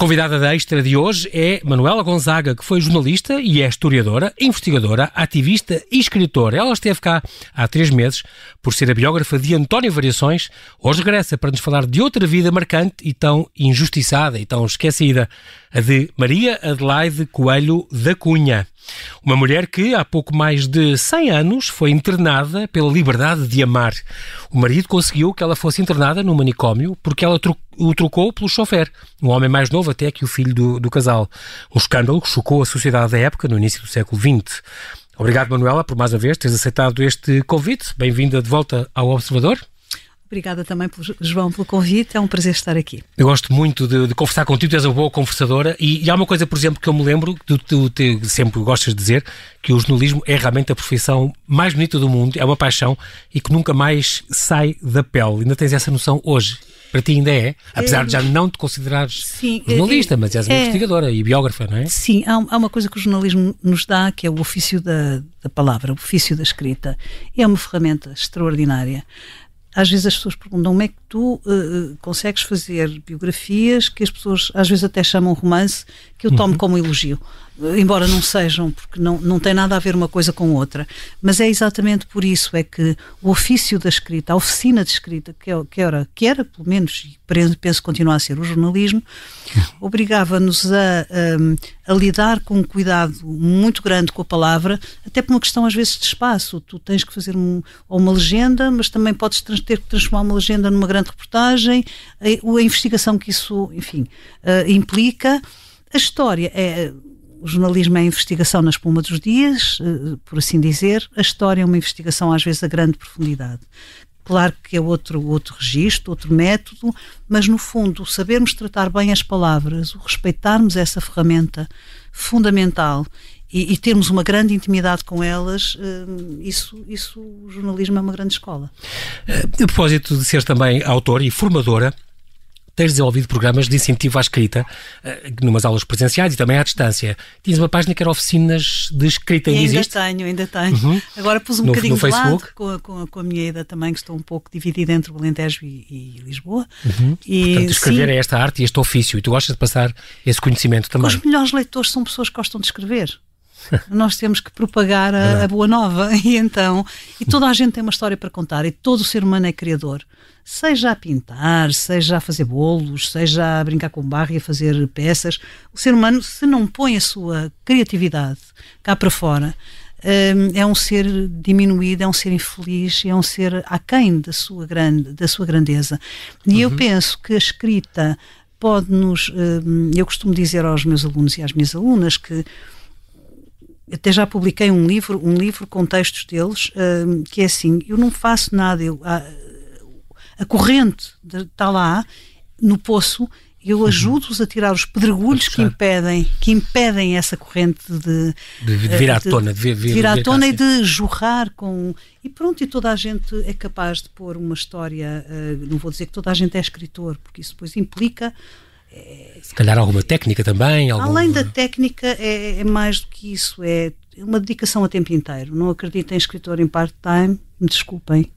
convidada da Extra de hoje é Manuela Gonzaga, que foi jornalista e é historiadora, investigadora, ativista e escritora. Ela esteve cá há três meses por ser a biógrafa de António Variações. Hoje regressa para nos falar de outra vida marcante e tão injustiçada e tão esquecida, a de Maria Adelaide Coelho da Cunha. Uma mulher que, há pouco mais de 100 anos, foi internada pela liberdade de amar. O marido conseguiu que ela fosse internada no manicômio porque ela o trocou pelo chofer, um homem mais novo até que o filho do, do casal. Um escândalo que chocou a sociedade da época, no início do século XX. Obrigado, Manuela, por mais uma vez teres aceitado este convite. Bem-vinda de volta ao Observador. Obrigada também, João, pelo convite. É um prazer estar aqui. Eu gosto muito de, de conversar contigo, tu és uma boa conversadora e, e, há uma coisa, por exemplo, que eu me lembro, tu, tu, tu, sempre gostas de dizer, que o jornalismo é realmente a profissão mais bonita do mundo, é uma paixão e que nunca mais sai da pele. Ainda tens essa noção hoje? Para ti ainda é, apesar de já não te considerares sim, jornalista, mas és uma é, investigadora e biógrafa, não é? Sim, há, há, uma coisa que o jornalismo nos dá, que é o ofício da, da palavra, o ofício da escrita. É uma ferramenta extraordinária às vezes as pessoas perguntam como é que tu uh, consegues fazer biografias que as pessoas às vezes até chamam romance, que eu tomo uhum. como elogio embora não sejam, porque não, não tem nada a ver uma coisa com outra, mas é exatamente por isso é que o ofício da escrita, a oficina de escrita, que, é, era, que era pelo menos, e penso continuar a ser o jornalismo, obrigava-nos a, a, a, lidar com um cuidado muito grande com a palavra, até por uma questão às vezes de espaço. Tu tens que fazer um, uma legenda, mas também podes ter que transformar uma legenda numa grande reportagem, a, a investigação que isso, enfim, uh, implica. A história é o jornalismo é a investigação na espuma dos dias, eh, por assim dizer. A história é uma investigação, às vezes, a grande profundidade. Claro que é outro, outro registro, outro método, mas no fundo, sabermos tratar bem as palavras, o respeitarmos essa ferramenta fundamental e, e, termos uma grande intimidade com elas, eh, isso, isso o jornalismo é uma grande escola. A propósito de ser também autor e formadora, tens desenvolvido programas de incentivo à escrita, uh, numas aulas presenciais e também à distância. Tinhas uma página que era oficinas de escrita, ainda, ainda existe? tenho, ainda tenho. Uhum. Agora pus um no, bocadinho no de lado com a, com, a, com a minha ida também, que estou um pouco dividida entre o Alentejo e, e Lisboa. Uhum. E, Portanto, escrever sim, é esta arte e este ofício, e tu gostas de passar esse conhecimento também. Os melhores leitores são pessoas que gostam de escrever. Nós temos que propagar a, a, boa nova e então e toda a gente tem uma história para contar e todo o ser humano é criador seja a pintar, seja a fazer bolos, seja a brincar com barro e a fazer peças. O ser humano, se não põe a sua criatividade cá para fora, hum, é um ser diminuído, é um ser infeliz, é um ser aquém da sua, grande, da sua grandeza. E uhum. eu penso que a escrita pode-nos. Hum, eu costumo dizer aos meus alunos e às minhas alunas que até já publiquei um livro, um livro com textos deles, hum, que é assim, eu não faço nada, eu, ah, a corrente está lá no poço eu uhum. ajudo-os a tirar os pedregulhos que impedem, que impedem essa corrente de, de, de vir à eh, tona, de, vir, vir, vir à tona e de jorrar com. E pronto, e toda a gente é capaz de pôr uma história. Uh, não vou dizer que toda a gente é escritor, porque isso depois implica. É, Se calhar alguma técnica também. Algum... Além da técnica, é, é, mais do que isso, é uma dedicação a tempo inteiro. Não acredito em escritor em part-time, me desculpem,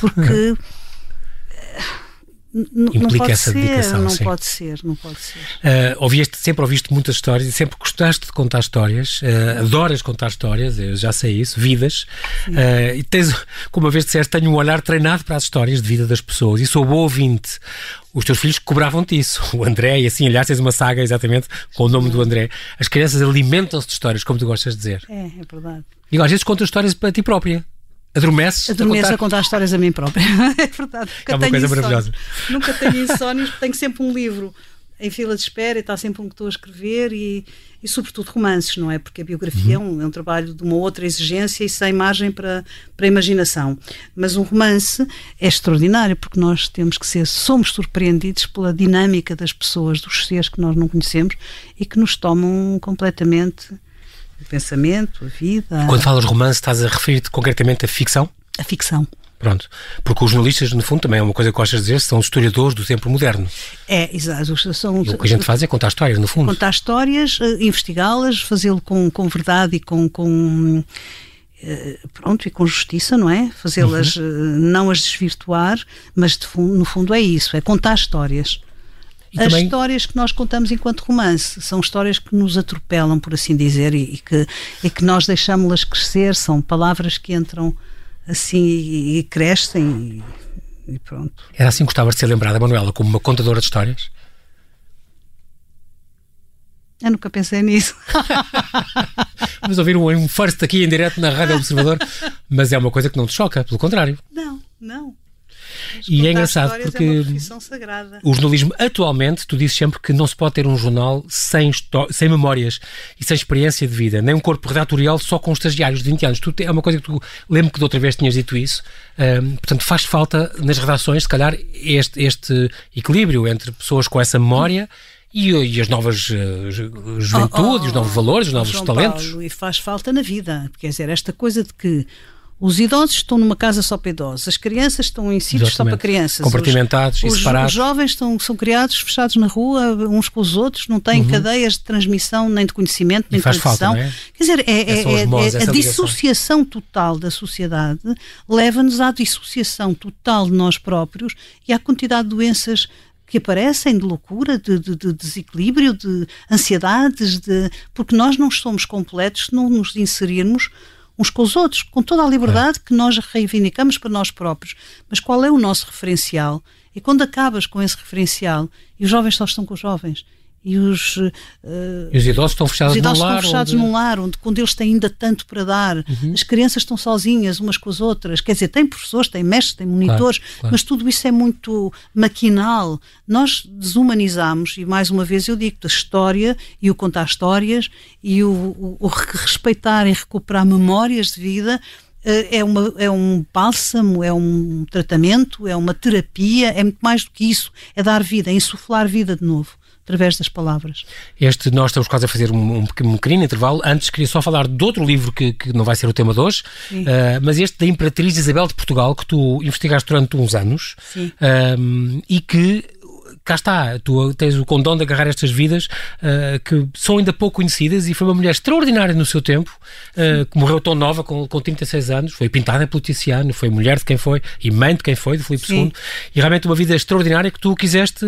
porque. implica essa ser, dedicação. Não sim. pode ser, não pode ser. Uh, ouviste, sempre ouviste muitas histórias e sempre gostaste de contar histórias, uh, adoras contar histórias, eu já sei isso, vidas. Uh, e tens, como uma vez disseste, tenho um olhar treinado para as histórias de vida das pessoas e sou bom ouvinte. Os teus filhos cobravam-te isso, o André, e assim, aliás, tens uma saga exatamente com o nome do André. As crianças alimentam-se de histórias, como tu gostas de dizer. É, é verdade. E às vezes contas histórias para ti própria. Adormeces? Adormeço a contar... a contar histórias a mim própria. é verdade. Nunca é uma coisa maravilhosa. Nunca tenho insónios, tenho sempre um livro em fila de espera e está sempre um que estou a escrever e, e sobretudo romances, não é? Porque a biografia uhum. é, um, é, um, trabalho de uma outra exigência e sem margem para, para a imaginação. Mas um romance é extraordinário porque nós temos que ser, somos surpreendidos pela dinâmica das pessoas, dos seres que nós não conhecemos e que nos tomam completamente o pensamento, a vida. Quando falas romance, estás a referir-te concretamente à ficção? A ficção. Pronto. Porque os jornalistas, no fundo, também é uma coisa que gostas de dizer, são historiadores do tempo moderno. É, exato. São, e o que a gente faz é contar histórias, no fundo. Contar histórias, eh, investigá-las, fazê-lo com, com verdade e com, com eh, pronto, e com justiça, não é? Fazê-las, uhum. Eh, não as desvirtuar, mas fundo, no fundo é isso, é contar histórias. E As também... histórias que nós contamos enquanto romance são histórias que nos atropelam, por assim dizer, e, e que, e que nós deixamos-las crescer, são palavras que entram assim e, e crescem e, e, pronto. Era assim que gostava de ser lembrada, Manuela, como uma contadora de histórias? Eu nunca pensei nisso. Vamos ouvir um, um first aqui em direto na Rádio Observador, mas é uma coisa que não te choca, pelo contrário. Não, não. E é engraçado é porque é o jornalismo atualmente, tu dizes sempre que não se pode ter um jornal sem, sem memórias e sem experiência de vida, nem um corpo redatorial só com estagiários de 20 anos. Tu, é uma coisa que tu lembro que de outra vez tinhas dito isso. Um, portanto, faz falta nas redações, se calhar, este, este equilíbrio entre pessoas com essa memória. E, e, as novas uh, juventudes, oh, oh, os novos valores, os novos talentos. Paulo, e faz falta na vida. Quer dizer, esta coisa de que os idosos estão numa casa só para idosos, as crianças estão em sítios só para crianças. Compartimentados os, e separados. Os jovens estão, são criados fechados na rua, uns com os outros, não têm uhum. cadeias de transmissão, nem de conhecimento, nem e de tradição. Falta, é? Quer dizer, é, é, é, é a dissociação total da sociedade leva-nos à dissociação total de nós próprios e à quantidade de doenças que aparecem de loucura, de, de, de, desequilíbrio, de ansiedades, de, porque nós não somos completos se não nos inserirmos uns com os outros, com toda a liberdade é. que nós reivindicamos para nós próprios. Mas qual é o nosso referencial? E quando acabas com esse referencial, e os jovens só estão com os jovens, e os, uh, e os idosos estão fechados, os idosos num, estão lar, fechados onde... num lar, onde quando eles têm ainda tanto para dar, uhum. as crianças estão sozinhas umas com as outras, quer dizer, tem professores, tem mestres, tem monitores, claro, claro. mas tudo isso é muito maquinal. Nós desumanizamos, e mais uma vez eu digo, a história e o contar histórias e o, o, o respeitar e recuperar memórias de vida eh, é, uma, é um bálsamo, é um tratamento, é uma terapia, é muito mais do que isso, é dar vida, é insuflar vida de novo através das palavras. Este, nós estamos quase a fazer um, um, pequenino intervalo. Antes queria só falar de outro livro que, que não vai ser o tema de hoje, uh, mas este da Imperatriz Isabel de Portugal, que tu investigaste durante uns anos uh, e que cá está, tu tens o condão de agarrar estas vidas uh, que são ainda pouco conhecidas e foi uma mulher extraordinária no seu tempo, uh, que morreu tão nova, com, com 36 anos, foi pintada pelo Tiziano, foi mulher de quem foi e mãe de quem foi, de Filipe II, e realmente uma vida extraordinária que tu quiseste.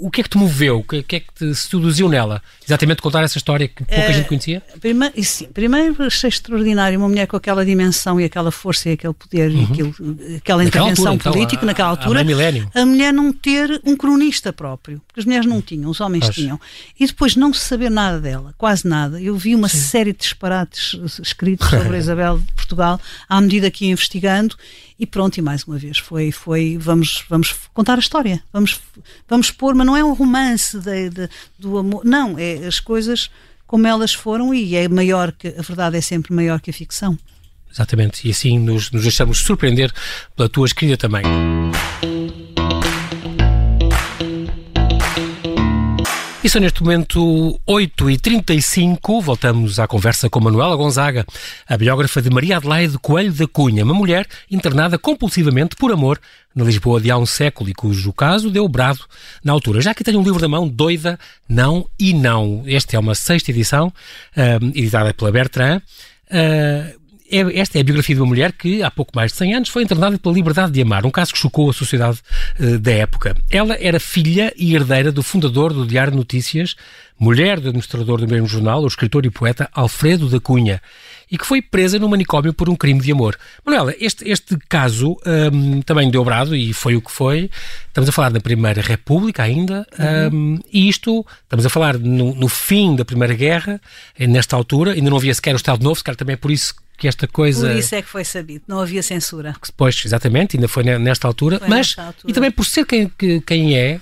O que é que te moveu? O que, é que te seduziu nela? Exatamente contar essa história que pouca uh, gente conhecia? Primeiro, sim, primeiro achei extraordinário uma mulher com aquela dimensão e aquela força e aquele poder uhum. e aquilo, aquela intervenção altura, então, política então, naquela altura. A, a mulher não ter um cronista próprio, porque as mulheres não tinham, os homens Acho. tinham. E depois não se saber nada dela, quase nada. Eu vi uma Sim. série de disparates escritos sobre a Isabel de Portugal à medida que ia investigando e pronto, e mais uma vez foi, foi vamos, vamos contar a história, vamos, vamos pôr, mas não é um romance de, de, do amor, não, é as coisas como elas foram e é maior que, a verdade é sempre maior que a ficção. Exatamente, e assim nos, nos deixamos surpreender pela tua escrita também. E são neste momento 8h35, voltamos à conversa com Manuela Gonzaga, a biógrafa de Maria Adelaide Coelho da Cunha, uma mulher internada compulsivamente por amor na Lisboa de há um século e cujo caso deu brado na altura. Já que tenho um livro na mão, Doida, Não e Não. Esta é uma sexta edição, uh, editada pela Bertrand. Uh, é, esta é a biografia de uma mulher que, há pouco mais de 100 anos, foi internada pela liberdade de amar, um caso que chocou a sociedade uh, da época. Ela era filha e herdeira do fundador do Diário de Notícias, mulher do administrador do mesmo jornal, o escritor e poeta Alfredo da Cunha, e que foi presa no manicômio por um crime de amor. Manuela, este, este caso um, também deu brado e foi o que foi. Estamos a falar da Primeira República ainda, uhum. um, e isto, estamos a falar no, no, fim da Primeira Guerra, nesta altura, ainda não havia sequer o Estado Novo, se calhar também é por isso que esta coisa. Por isso é que foi sabido, não havia censura. Pois, exatamente, ainda foi nesta altura, foi mas nesta altura. e também por ser quem, quem é,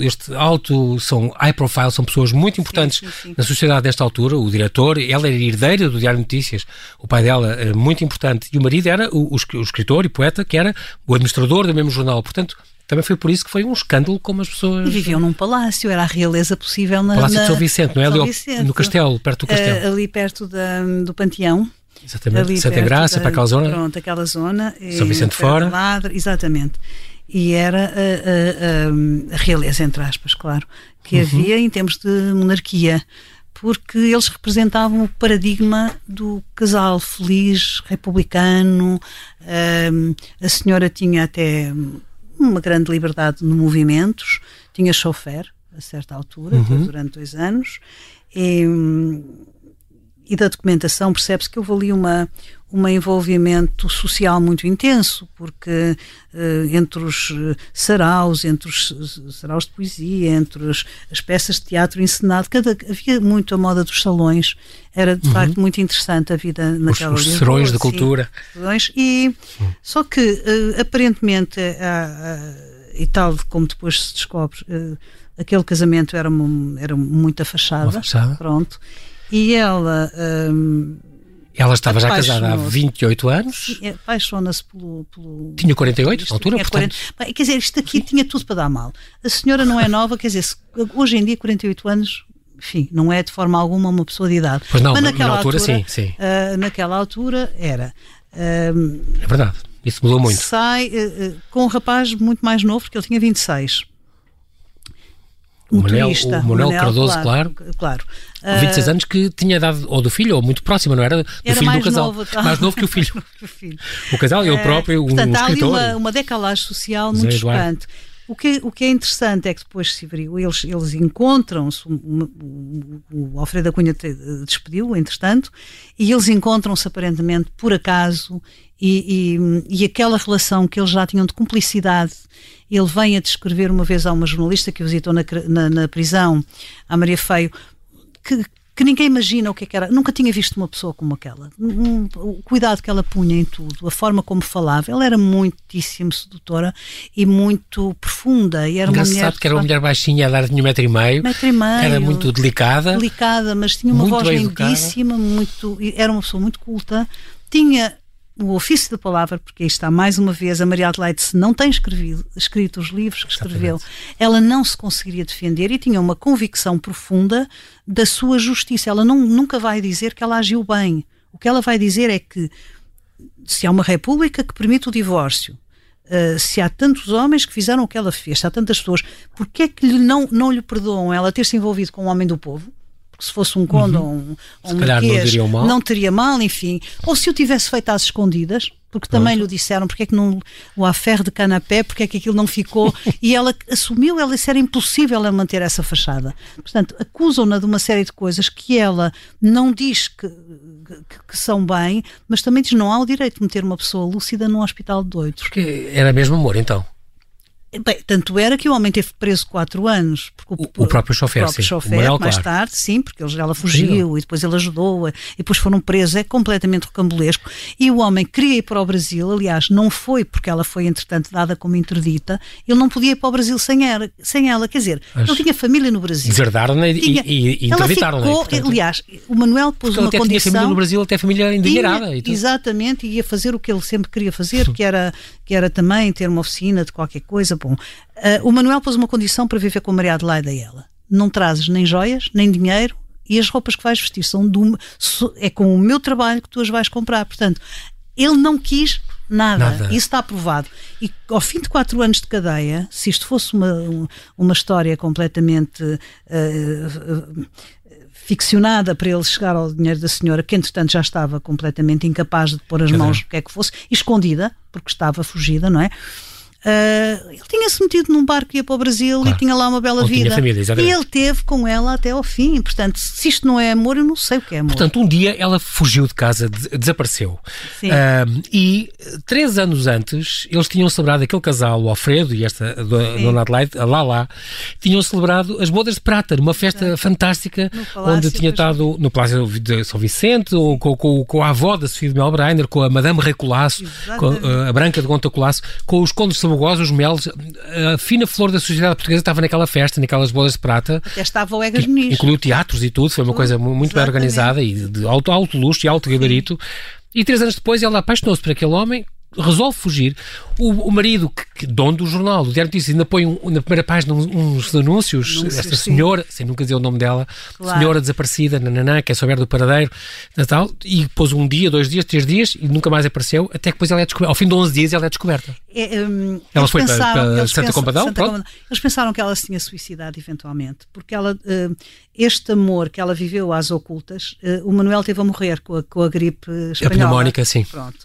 este alto, são high profile, são pessoas muito importantes sim, sim, sim. na sociedade desta altura, o diretor, ela era herdeira do Diário de Notícias, o pai dela era muito importante, e o marido era o, o escritor e poeta, que era o administrador do mesmo jornal, portanto, também foi por isso que foi um escândalo como as pessoas. E viviam num palácio, era a realeza possível na. Palácio de São Vicente, não é? Ali no castelo, perto do castelo. Uh, ali perto da, do Panteão. Exatamente, ali Santa Graça, da, para aquela zona. Pronto, aquela zona. São Vicente Fora. Ladre, exatamente. E era a, a, a, realeza, entre aspas, claro, que uhum. havia em termos de monarquia, porque eles representavam o paradigma do casal feliz, republicano. Um, a senhora tinha até uma grande liberdade no movimentos, tinha chofer, a certa altura, uhum. durante dois anos, e, e da documentação percebe-se que houve ali uma, um envolvimento social muito intenso, porque uh, entre os eh, saraus, entre os saraus de poesia, entre os, as peças de teatro encenado, cada, havia muito a moda dos salões, era de uhum. facto muito interessante a vida naquela Os, os serões da cultura. E, só que, aparentemente, e tal como depois se descobre, aquele casamento era, era muito afachada. Uma fachada. Pronto. E ela. Um, ela estava já casada há 28 anos. Apaixona-se pelo, pelo, Tinha 48 na altura, portanto. 40, quer dizer, isto aqui tinha tudo para dar mal. A senhora não é nova, quer dizer, hoje em dia, 48 anos, enfim, não é de forma alguma uma pessoa de idade. Pois não, Mas naquela na altura, altura, sim. sim. Uh, naquela altura era. Uh, é verdade, isso mudou muito. Sai uh, com um rapaz muito mais novo, porque ele tinha 26 o Manuel, o Manuel, Cardoso, claro. Claro. Com 26 uh, anos que tinha dado, ou do filho, ou muito próximo, não era? Do era filho do casal. Novo, tá? Mais novo que o filho. o casal e uh, o próprio, um, portanto, um há escritor. ali uma, uma decalagem social muito chocante. O que, o que é interessante é que depois se viu, eles, eles encontram-se, o, o, Alfredo Cunha despediu, entretanto, e eles encontram-se aparentemente por acaso, e, e, e, aquela relação que eles já tinham de cumplicidade, ele vem a descrever uma vez a uma jornalista que visitou na, na, na prisão, a Maria Feio, que, que ninguém imagina o que, é que era. Nunca tinha visto uma pessoa como aquela. O cuidado que ela punha em tudo, a forma como falava, ela era muitíssimo sedutora e muito profunda. E era Engraçado uma mulher, que era uma mulher baixinha a dar de um metro e meio. Metro e meio. Era muito delicada. Delicada, mas tinha uma voz lindíssima, muito, era uma pessoa muito culta. Tinha o ofício da palavra, porque aí está mais uma vez a Maria Adelaide se não tem escrevido, escrito os livros que escreveu, Exatamente. ela não se conseguiria defender e tinha uma convicção profunda da sua justiça. Ela não, nunca vai dizer que ela agiu bem. O que ela vai dizer é que se há uma república que permite o divórcio, Uh, se há tantos homens que fizeram o que ela fez, se há tantas pessoas, porque é que lhe não, não lhe perdoam ela ter se envolvido com um homem do povo? Porque se fosse um conde uhum. ou um, um marquês, não, não teria mal, enfim. Ou se o tivesse feito às escondidas, porque também lhe disseram porque é que não o aferro de canapé, porque é que aquilo não ficou, e ela assumiu, ela disse era impossível ela manter essa fachada. Portanto, acusam-na de uma série de coisas que ela não diz que, que, que, são bem, mas também diz não há o direito de meter uma pessoa lúcida num hospital de doidos. Porque era mesmo amor, então. Bem, tanto era que o homem teve preso quatro anos. Porque o, o, próprio chofer, o próprio sim. chofer, o mais claro. tarde, sim, porque ela fugiu e depois ele ajudou-a e depois foram presos. É completamente rocambolesco. E o homem queria ir para o Brasil, aliás, não foi porque ela foi, entretanto, dada como interdita. Ele não podia ir para o Brasil sem ela. Sem ela. Quer dizer, Mas ele tinha família no Brasil. Deserdaram-na e, e, e interditaram-na. Aliás, o Manuel pôs porque uma até condição... tinha família no Brasil, até família endinheirada. Tinha, exatamente, e ia fazer o que ele sempre queria fazer, que era, que era também ter uma oficina de qualquer coisa. Uh, o Manuel pôs uma condição para viver com a Maria Adelaide e ela. Não trazes nem joias, nem dinheiro e as roupas que vais vestir são do, é com o meu trabalho que tu as vais comprar. Portanto, ele não quis nada. nada. Isso está aprovado. E ao fim de quatro anos de cadeia, se isto fosse uma, uma história completamente uh, uh, ficcionada para ele chegar ao dinheiro da senhora, que entretanto já estava completamente incapaz de pôr as mãos, o que é que fosse, escondida, porque estava fugida, não é? Uh, ele tinha-se metido num barco que ia para o Brasil claro. e tinha lá uma bela Ou vida. Família, e ele teve com ela até ao fim. Portanto, se isto não é amor, eu não sei o que é amor. Portanto, um dia ela fugiu de casa, desapareceu. Sim. Uh, e três anos antes, eles tinham celebrado aquele casal, o Alfredo e esta a Dona Adelaide, a Lala, tinham celebrado as bodas de prata, numa festa fantástica, onde tinha estado no Palácio de São Vicente, ou com, com, com, a avó da Sofia de Melbreiner, com a Madame Recolasso, com a, a Branca de Gonta Colasso, com os condes de Sabugosa, os melos, a fina flor da sociedade portuguesa estava naquela festa, naquelas bodas de prata. Até estava o Egas Muniz. Incluiu teatros e tudo, foi uma coisa muito bem organizada e de alto, alto luxo e alto gabarito. E três anos depois ela apaixonou-se por aquele homem, resolve fugir. O, o marido, que, que, dono do jornal, do Diário Notícias, ainda põe um, na primeira página uns, anúncios. Não esta senhora, sim. sem nunca dizer o nome dela, claro. senhora desaparecida, nananã, que é souber do paradeiro, tal, e pôs um dia, dois dias, três dias e nunca mais apareceu, até que depois ela é descoberta. Ao fim de 11 dias ela é descoberta. É, um, ela foi pensaram, para, para Santa Combadão, Santa Eles pensaram que ela se tinha suicidado eventualmente, porque ela, uh, este amor que ela viveu às ocultas, uh, o Manuel teve a morrer com a, com a gripe espanhola. A pneumónica, sim. Pronto.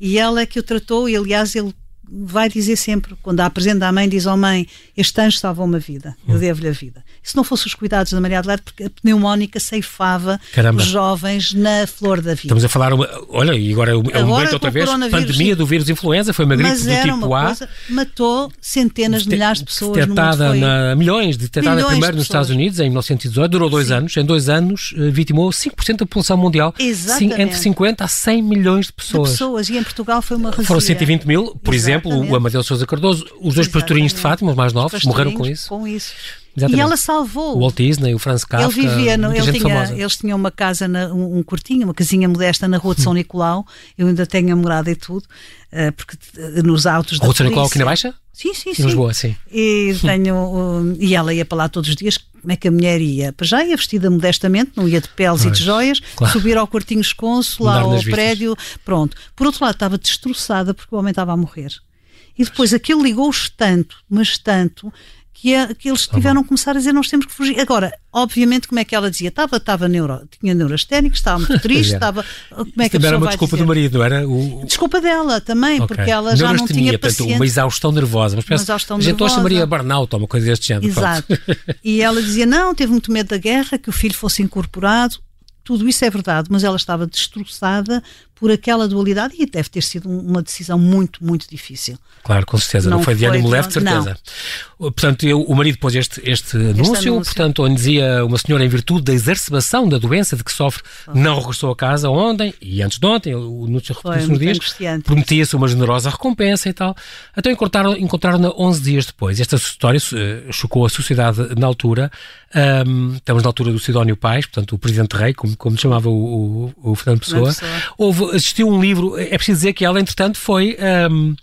E ela é que o tratou e aliás ele vai dizer sempre, quando há presente da mãe, diz ao oh, mãe: Este anjo salvou uma vida, eu hum. devo-lhe a vida. E se não fosse os cuidados da Maria Adelaide, porque a pneumónica ceifava Caramba. os jovens na flor da vida. Estamos a falar, uma, olha, e agora agora, momento outra vez: pandemia do vírus influenza, foi uma gripe mas do era tipo uma A. Coisa, matou centenas de milhares de pessoas. Detectada na, milhões, detectada milhões primeiro de nos Estados Unidos em 1918, durou dois Sim. anos. Em dois anos, eh, vitimou 5% da população mundial. Exatamente. Entre 50 a 100 milhões de pessoas. De pessoas, e em Portugal foi uma. Foram 120 mil, por Exatamente. exemplo, o Amadeu Sousa Cardoso, os dois pastorinhos de Fátima, os mais novos, morreram com isso. Com isso. Exatamente. E ela salvou. O Walt Disney, o Franz Kafka. Ele vivia, no, ele tinha, eles tinham uma casa, na, um, um curtinho, uma casinha modesta na Rua de São Nicolau. Eu ainda tenho a morada e tudo, uh, porque uh, nos autos da Rua de São Nicolau aqui na Baixa? Sim, sim, sim. Em Lisboa, sim. E, tenho, uh, e ela ia para lá todos os dias. Como é que a mulher ia? Para já ia vestida modestamente, não ia de peles pois, e de joias, claro. subir ao quartinho esconso, lá ao prédio, pronto. Por outro lado, estava destroçada porque o homem estava a morrer. E depois aquilo ligou-os tanto, mas tanto, que, é, que eles tá tiveram que começar a dizer nós temos que fugir. Agora, obviamente, como é que ela dizia? Estava, estava neuro, tinha neurasténicos, estava muito triste, estava. Como é que a era uma desculpa dizer? do marido, era? O... Desculpa dela também, okay. porque ela já não tinha paciência. uma exaustão nervosa, mas parece, uma exaustão nervosa. a Maria Barnaut ou uma coisa deste género. Exato. e ela dizia: não, teve muito medo da guerra, que o filho fosse incorporado. Tudo isso é verdade, mas ela estava destroçada por aquela dualidade e deve ter sido uma decisão muito, muito difícil. Claro, com certeza. Não, não foi de ânimo leve, de certeza. Não. Portanto, eu, o marido pôs este, este, anúncio, este, anúncio, portanto, onde dizia uma senhora, em virtude da exacerbação da doença de que sofre, oh. não regressou a casa ontem e antes de ontem, o anúncio repetiu-se nos dias, prometia-se uma generosa recompensa e tal. Então encontraram-na encontraram 11 dias depois. Esta história uh, chocou a sociedade na altura. Um, estamos na altura do Sidónio Pais, portanto, o presidente rei, como, como chamava o, o, o Fernando Pessoa. Houve assistiu um livro, é preciso dizer que ela, entretanto, foi. Um,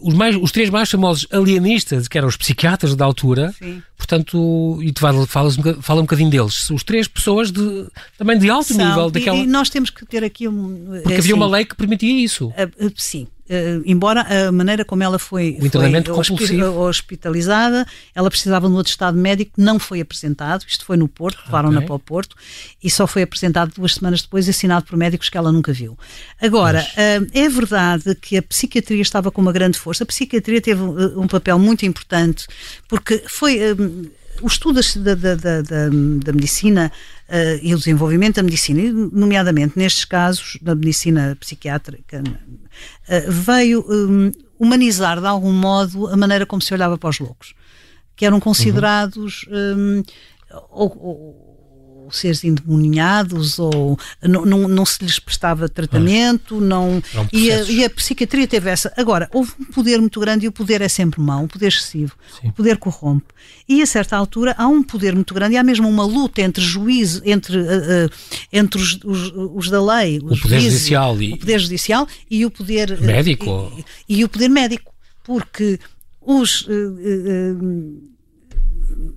os, mais, os três mais famosos alienistas, que eram os psiquiatras da altura, Sim. portanto, e tu falas, fala um bocadinho deles, os três pessoas de, também de alto São, nível. Daquela... E, nós temos que ter aqui um. Porque assim, havia uma lei que permitia isso. Uh, uh, sim, Uh, embora a maneira como ela foi, foi hospitalizada, ela precisava de um atestado médico, não foi apresentado, isto foi no Porto, levaram-na okay. para o Porto, e só foi apresentado duas semanas depois, assinado por médicos que ela nunca viu. Agora, uh, é verdade que a psiquiatria estava com uma grande força, a psiquiatria teve uh, um papel muito importante, porque foi o estudo da, da, da, da medicina uh, e o desenvolvimento da medicina, nomeadamente nestes casos da medicina psiquiátrica, uh, veio um, humanizar de algum modo a maneira como se olhava para os loucos, que eram considerados uhum. um, ou, ou, seres endemoniados ou não, não, não se lhes prestava tratamento, não, e, a, e, a, psiquiatria teve essa. Agora, houve um poder muito grande e o poder é sempre mau, um poder excessivo, Sim. o poder corrompe. E a certa altura há um poder muito grande e há mesmo uma luta entre juízes, entre, uh, uh, entre os, os, os, da lei, os o poder juízes, judicial e... o poder judicial e o poder uh, médico e, e, o poder médico, porque os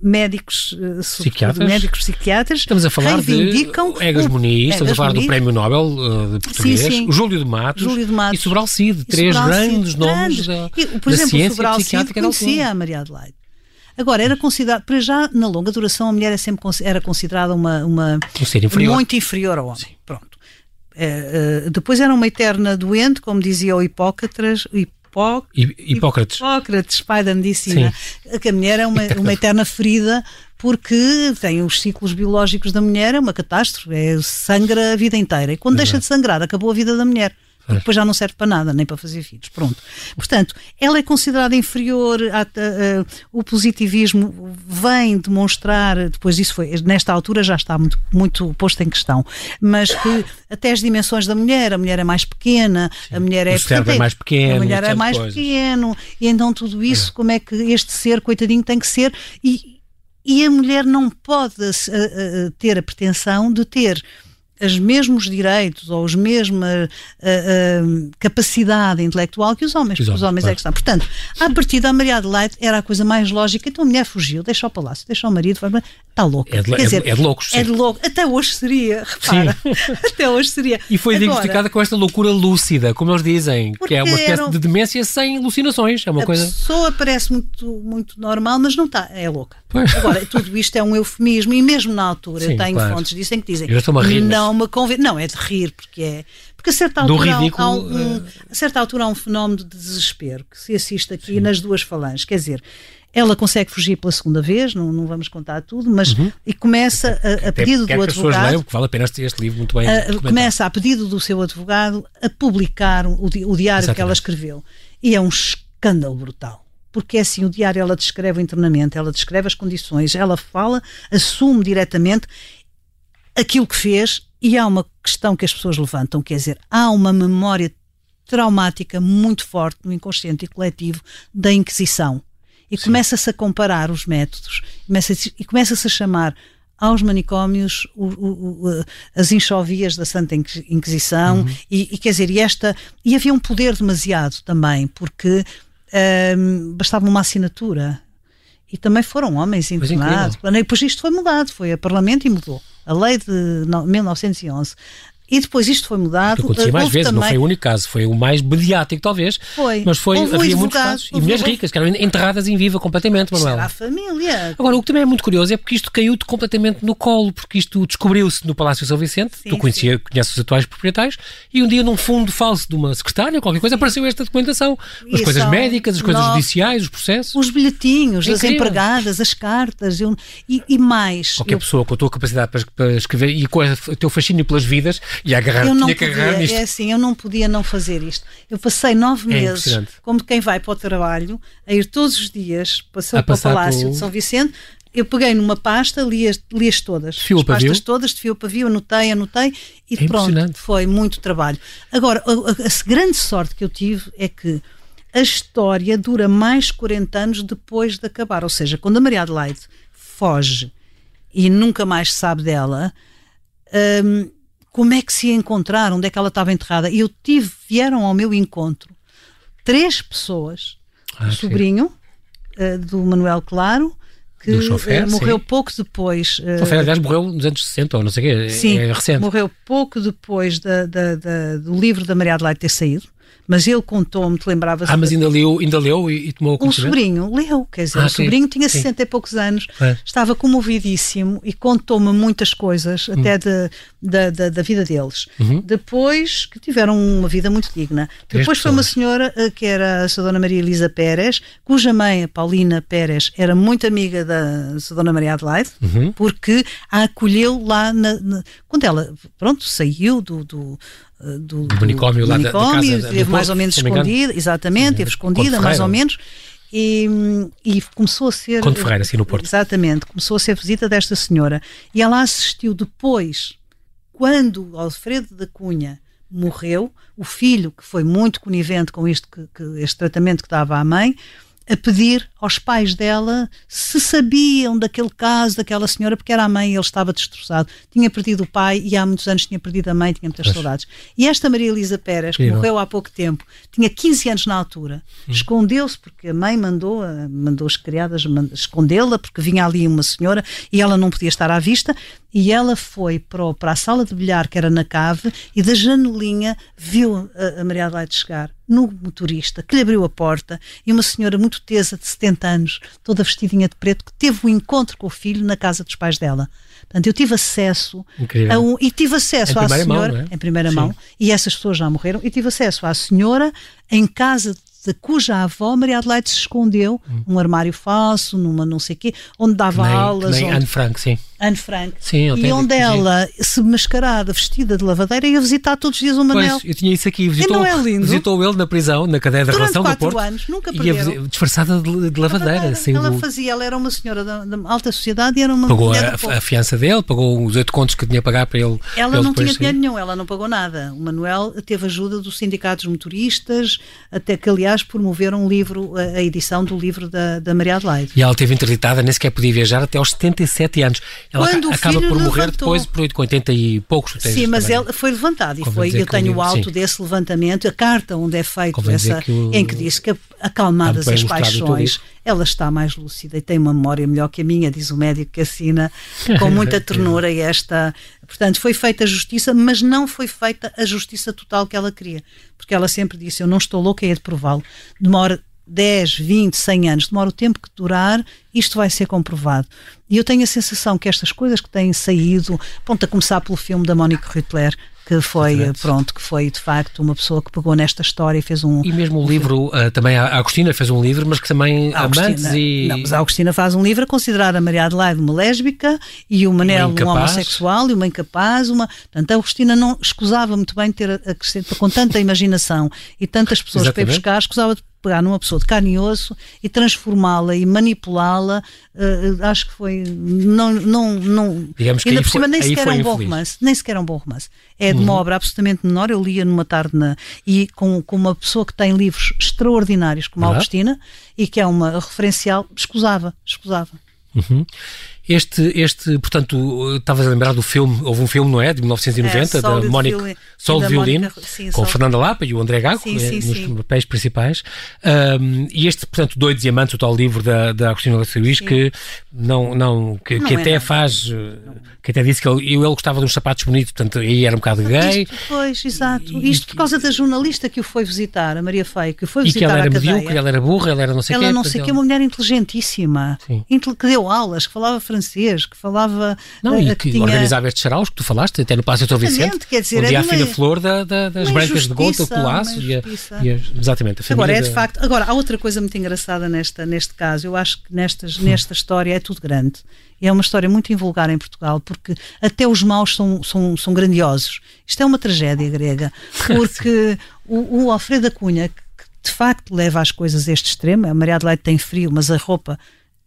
médicos, eh, psiquiatras. médicos psiquiatras Estamos a falar de Egas Muniz, estamos a falar do Prémio Nobel uh, de Português, sim, sim. O Júlio de Matos, Júlio de Matos e Sobral Cid, três Sobral grandes Cid, nomes da, e, Por da exemplo, ciência Sobral Cid conhecia a Maria Adelaide. Agora, era considerado, para já, na longa duração, a mulher é sempre, era considerada uma, uma um inferior. muito inferior ao homem. Sim. Pronto. Uh, uh, depois era uma eterna doente, como dizia o Hipócrates, Hipó... Hipócrates. Hipócrates, pai da medicina. Sim. Que a mulher é uma, uma eterna ferida porque tem os ciclos biológicos da mulher, é uma catástrofe, é, sangra a vida inteira. E quando Exato. deixa de sangrar, acabou a vida da mulher depois já não serve para nada, nem para fazer filhos. Pronto. Portanto, ela é considerada inferior, a, a, a, o positivismo vem demonstrar, depois isso foi, nesta altura já está muito, muito posto em questão, mas que até as dimensões da mulher, a mulher é mais pequena, Sim. a mulher é, o portanto, é mais pequeno, a mulher é mais coisas. pequeno, e então tudo isso, é. como é que este ser, coitadinho, tem que ser, e, e a mulher não pode ter a pretensão de ter os mesmos direitos ou a mesma uh, uh, capacidade intelectual que os homens, Exato, os homens claro. é que estão. Portanto, a partir da Maria Adelaide era a coisa mais lógica, então a mulher fugiu, deixou o palácio, deixou o marido, foi, está louca. É de, Quer é, dizer, é de loucos. É de louco. Até hoje seria, repara. Até hoje seria. E foi Agora, diagnosticada com esta loucura lúcida, como eles dizem, que é uma espécie de demência sem alucinações. É uma a coisa... pessoa parece muito, muito normal, mas não está, é louca. Pois. Agora, tudo isto é um eufemismo, e mesmo na altura, Sim, eu tenho claro. fontes disso em que dizem. Eu estou a rir, não me convence. Não, é de rir, porque é Porque a certa altura, ridículo, há, um, uh... a certa altura há um fenómeno de desespero que se assiste aqui Sim. nas duas falanges. Quer dizer, ela consegue fugir pela segunda vez, não, não vamos contar tudo, mas uhum. e começa a, a pedido do quer advogado. Leiam, porque vale a pena ter este livro muito bem. A, começa a pedido do seu advogado a publicar o, o diário Exatamente. que ela escreveu. E é um escândalo brutal porque é assim, o diário ela descreve internamente, ela descreve as condições, ela fala, assume diretamente aquilo que fez e há uma questão que as pessoas levantam, quer dizer, há uma memória traumática muito forte no inconsciente e coletivo da Inquisição. E começa-se a comparar os métodos começa e começa-se a chamar aos manicômios o, o, o, as enxovias da Santa Inquisição uhum. e, e, quer dizer, e esta e havia um poder demasiado também, porque um, bastava uma assinatura. E também foram homens internados. E depois isto foi mudado, foi a Parlamento e mudou. A lei de 1911 e depois isto foi mudado. Acontecia mais vezes, também... não foi o único caso, foi o mais mediático, talvez. Foi. Mas foi, houve havia muitos casos. E mulheres ricas, que eram enterradas em viva completamente, Manuel. Era a família. Agora, o que também é muito curioso é porque isto caiu-te completamente no colo, porque isto descobriu-se no Palácio São Vicente, sim, tu conhecia, sim. conheces os atuais proprietários, e um dia num fundo falso de uma secretária, qualquer coisa, apareceu esta documentação. As coisas médicas, as coisas judiciais, os processos. Os bilhetinhos, é as empregadas, as cartas, e, e, mais. Qualquer eu... pessoa com a tua capacidade para, para, escrever e com o teu fascínio pelas vidas e agarrar podia, é assim, eu não podia não fazer isto. Eu passei nove é meses, como quem vai para o trabalho, a ir todos os dias, passou para o Palácio de São Vicente, eu peguei numa pasta, li-as li todas. Fio as pastas pavio. todas, de fio pavio, anotei, anotei e é pronto. Foi muito trabalho. Agora, a, a, a, grande sorte que eu tive é que a história dura mais 40 anos depois de acabar. Ou seja, quando a Maria Adelaide foge e nunca mais se sabe dela, hum, como é que se encontraram, onde é que ela estava enterrada. E eu tive, vieram ao meu encontro três pessoas, ah, o sobrinho uh, do Manuel Claro, que chofer, uh, morreu sim. pouco depois. Uh, chofer, aliás, morreu nos anos 60 ou não sei o quê, sim, é recente. morreu pouco depois da, da, da, do livro da Maria Adelaide ter saído mas ele contou-me, te lembravas? Ah, mas ainda leu, ainda leu e, e tomou O sobrinho leu, quer dizer, ah, o sobrinho sim, tinha 60 e poucos anos, é. estava comovidíssimo e contou-me muitas coisas, hum. até de, da, da, da, vida deles. Uhum. Depois, que tiveram uma vida muito digna. Três Depois pessoas. foi uma senhora, eh, que era a Dona Maria Elisa Pérez, cuja mãe, a Paulina Pérez, era muito amiga da Dona Maria Adelaide, uhum. porque a acolheu lá na, na, quando ela, pronto, saiu do, do do, do manicômio, lá manicômio, da, da teve mais ou menos escondida, exatamente, teve escondida mais ou menos. E, e, começou a ser. Conde Ferreira, assim no Porto. Exatamente, começou a ser visita desta senhora. E ela assistiu depois, quando Alfredo da Cunha morreu, o filho, que foi muito conivente com isto, que, que este tratamento que dava à mãe, a pedir aos pais dela se sabiam daquele caso, daquela senhora, porque era a mãe e ele estava destroçado. Tinha perdido o pai e há muitos anos tinha perdido a mãe, tinha muitas pois. saudades. E esta Maria Elisa Pérez, que morreu há pouco tempo, tinha 15 anos na altura, hum. escondeu-se porque a mãe mandou, mandou as criadas escondê-la, porque vinha ali uma senhora e ela não podia estar à vista, e ela foi para, para a sala de bilhar, que era na cave, e da janelinha viu a, a Maria Adelaide chegar no motorista, que lhe abriu a porta, e uma senhora muito tesa, de 70 anos, toda vestidinha de preto, que teve um encontro com o filho na casa dos pais dela. Portanto, eu tive acesso a um, e tive acesso à senhora mão, é? em primeira Sim. mão, e essas pessoas já morreram, e tive acesso à senhora em casa de cuja avó Maria Adelaide se escondeu hum. num armário falso, numa não sei quê, onde dava nem, aulas. Nem onde... Anne Frank, sim. Anne Frank. Sim, e onde ela, se mascarada, vestida de lavadeira, ia visitar todos os dias o Manel. Pois, eu tinha isso aqui. Visitou, e não é? Visitou ele na prisão, na cadeia da relação do Porto. anos, nunca perderam. Ia disfarçada de, de lavadeira. Assim, ela fazia, ela era uma senhora da, da alta sociedade e era uma Pagou mulher a, a fiança dele, pagou os oito contos que tinha a pagar para ele. Ela ele não tinha dinheiro nenhum, ela não pagou nada. O Manuel teve ajuda dos sindicatos motoristas, até que aliás promoveram um livro, a, edição do livro da, da Maria Adelaide. E ela teve interditada, nem sequer podia viajar até aos 77 anos. Ela Quando acaba por morrer levantou. depois, por 80 e poucos. Sim, mas também. ele foi levantado e foi, eu tenho o alto sim. desse levantamento, a carta onde é feito essa, que o, em que diz que acalmadas as paixões, ela está mais lúcida e tem uma memória melhor que a minha, diz o médico que assina, com muita ternura e esta. Portanto, foi feita a justiça, mas não foi feita a justiça total que ela queria. Porque ela sempre disse: Eu não estou louca, é de prová-lo. Demora 10, 20, 100 anos, demora o tempo que durar, isto vai ser comprovado. E eu tenho a sensação que estas coisas que têm saído, pronto, a começar pelo filme da Mónica Rittler, que foi, Exatamente. pronto, que foi de facto uma pessoa que pegou nesta história e fez um. E mesmo o livro, uh, também a Agostina fez um livro, mas que também a amantes e. Não, mas a Agostina faz um livro a considerar a Maria Adelaide uma lésbica e o Manel um homossexual e uma incapaz, uma. Portanto, a Agostina não escusava muito bem ter acrescentado com tanta imaginação e tantas pessoas Exatamente. para ir buscar, escusava de pegar numa pessoa de carne e osso e transformá-la e manipulá-la, uh, acho que foi. Não, não, não, Digamos que ainda por cima, nem sequer é um bom romance. Nem sequer é um bom romance. É de uhum. uma obra absolutamente menor. Eu lia numa tarde na, e com, com uma pessoa que tem livros extraordinários, como a Augustina, e que é uma referencial, escusava, escusava. Uhum. Este, este, portanto, estavas a lembrar do filme, houve um filme, não é? De 1990, é, da Mónica Sol de Violino, com Sol. Fernanda Lapa e o André Gago sim, sim, nos sim. papéis principais. Um, e este, portanto, Doidos Diamantes, o tal livro da, da Agostina Luís, que não, não, que, não que até nada. faz, que até disse que ele, ele gostava de uns sapatos bonitos, portanto, aí era um bocado gay. Isto, pois, exato. E, Isto por causa da jornalista que o foi visitar, a Maria Feio, que foi visitar. E que ela era medíocre, ela era burra, ela era não sei o quê. Ela não sei o quê, uma mulher inteligentíssima, que deu aulas, que falava francês, que falava. Não, e eh, que, que tinha... organizava estes saraus que tu falaste, até no Palácio São Vicente. Quer dizer, onde há a fina flor da, da, das brancas de gota, o colaço e, a, e a, exatamente, a Agora, é de facto. Agora, há outra coisa muito engraçada nesta, neste caso. Eu acho que nestas, nesta história é tudo grande. E é uma história muito invulgar em Portugal, porque até os maus são, são, são grandiosos. Isto é uma tragédia grega, porque o, o Alfredo Cunha, que de facto leva as coisas a este extremo, a Maria Adelaide tem frio, mas a roupa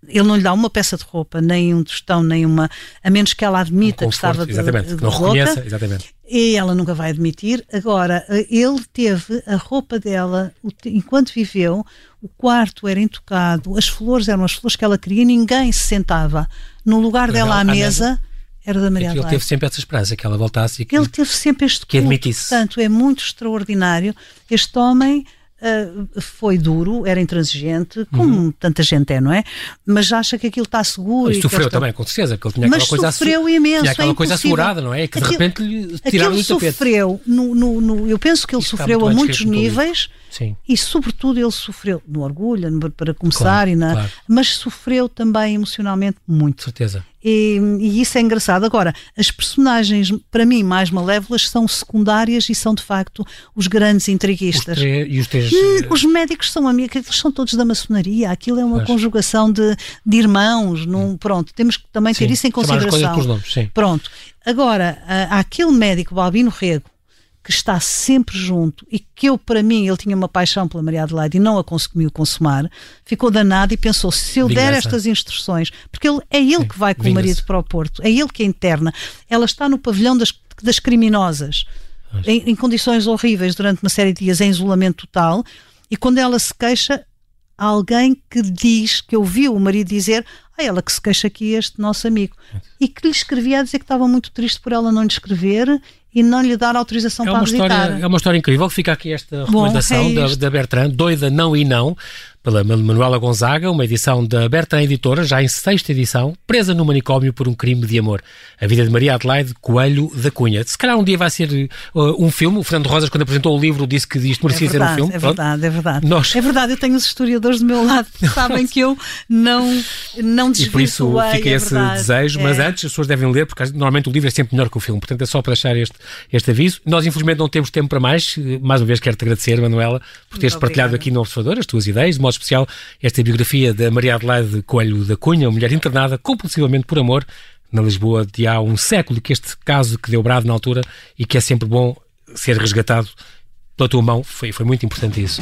ele não lhe dá uma peça de roupa, nem um tostão, nem uma. a menos que ela admita um conforto, que estava exatamente, de, de que não louca, reconheça, exatamente. E ela nunca vai admitir. Agora, ele teve a roupa dela, enquanto viveu, o quarto era intocado, as flores eram as flores que ela queria, ninguém se sentava no lugar dela à mesa. Era da Maria Ele teve sempre essa esperança que ela voltasse e que, ele teve sempre este que admitisse. Portanto, é muito extraordinário. Este homem Uh, foi duro, era intransigente, como uhum. tanta gente é, não é? Mas acha que aquilo está seguro. Ele sofreu também, com certeza, porque ele tinha Mas aquela coisa sofreu imenso. Tinha aquela é coisa assegurada, não é? Que de repente lhe tiraram o tapete. sofreu, no, no, no, eu penso que ele Isso sofreu a muitos níveis. Sim. E, sobretudo, ele sofreu no orgulho, para começar, claro, e na, claro. mas sofreu também emocionalmente muito. Certeza. E, e, isso é engraçado. Agora, as personagens, para mim, mais malévolas são secundárias e são, de facto, os grandes intriguistas. Os, e os, três, hum, os médicos são amigos, eles são todos da maçonaria. Aquilo é uma mas... conjugação de, de irmãos. Num, hum. pronto, temos que também ter sim, isso em consideração. Nomes, pronto. Agora, há aquele médico, Balbino Rego, que está sempre junto e que eu, para mim, ele tinha uma paixão pela Maria Adelaide e não a conseguiu consumar, ficou danado e pensou: se eu Vingança. der estas instruções, porque ele, é ele Sim. que vai com o marido para o Porto, é ele que a interna, ela está no pavilhão das, das criminosas, em, em condições horríveis durante uma série de dias, em isolamento total, e quando ela se queixa, há alguém que diz, que ouviu o marido dizer, ah, ela que se queixa aqui este nosso amigo. E que lhe escrevia a dizer que estava muito triste por ela não lhe escrever e não lhe dar autorização é para visitar. História, é uma história incrível. Fica aqui esta recomendação Bom, é da, da Bertrand, Doida Não e Não, pela Manuela Gonzaga, uma edição da Bertrand Editora, já em sexta edição, presa no manicômio por um crime de amor. A vida de Maria Adelaide Coelho da Cunha. Se calhar um dia vai ser uh, um filme. O Fernando Rosas, quando apresentou o livro, disse que isto merecia é verdade, ser um filme. É verdade, é verdade. Nós... É verdade, eu tenho os historiadores do meu lado que sabem que eu não, não desvirtuei. E por isso fica é esse verdade, desejo, mas é. antes as pessoas devem ler, porque normalmente o livro é sempre melhor que o filme. Portanto, é só para deixar este, este aviso. Nós, infelizmente, não temos tempo para mais. Mais uma vez, quero-te agradecer, Manuela, por teres partilhado aqui no Observador as tuas ideias, de modo especial esta biografia da Maria Adelaide Coelho da Cunha, uma mulher internada compulsivamente por amor na Lisboa de há um século, que este caso que deu brado na altura e que é sempre bom ser resgatado pela tua mão, foi, foi muito importante isso.